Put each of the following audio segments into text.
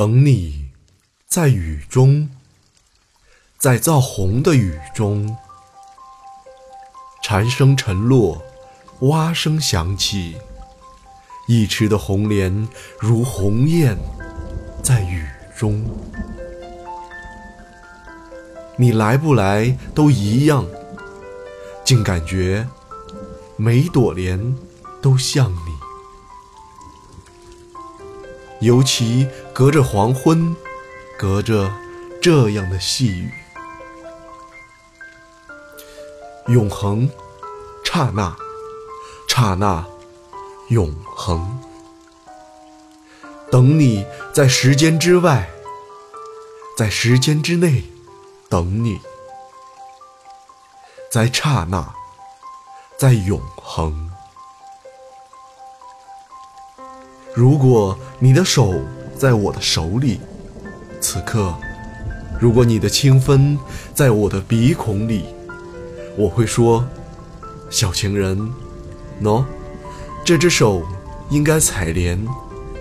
等你，在雨中，在造红的雨中，蝉声沉落，蛙声响起，一池的红莲如鸿雁，在雨中。你来不来都一样，竟感觉每朵莲都像你。尤其隔着黄昏，隔着这样的细雨，永恒，刹那，刹那，永恒。等你在时间之外，在时间之内，等你，在刹那，在永恒。如果你的手在我的手里，此刻；如果你的清风在我的鼻孔里，我会说：“小情人，喏，这只手应该采莲，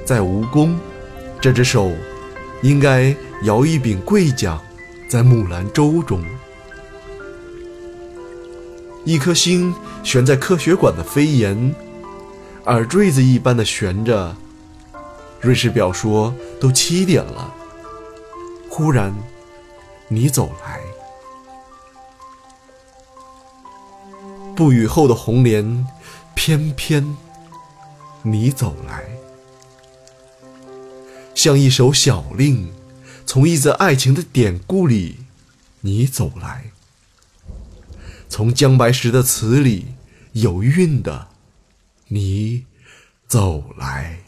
在蜈蚣；这只手应该摇一柄桂桨，在木兰舟中。一颗星悬在科学馆的飞檐。”耳坠子一般的悬着。瑞士表说都七点了。忽然，你走来，不雨后的红莲，偏偏你走来，像一首小令，从一则爱情的典故里，你走来，从姜白石的词里有韵的。你走来。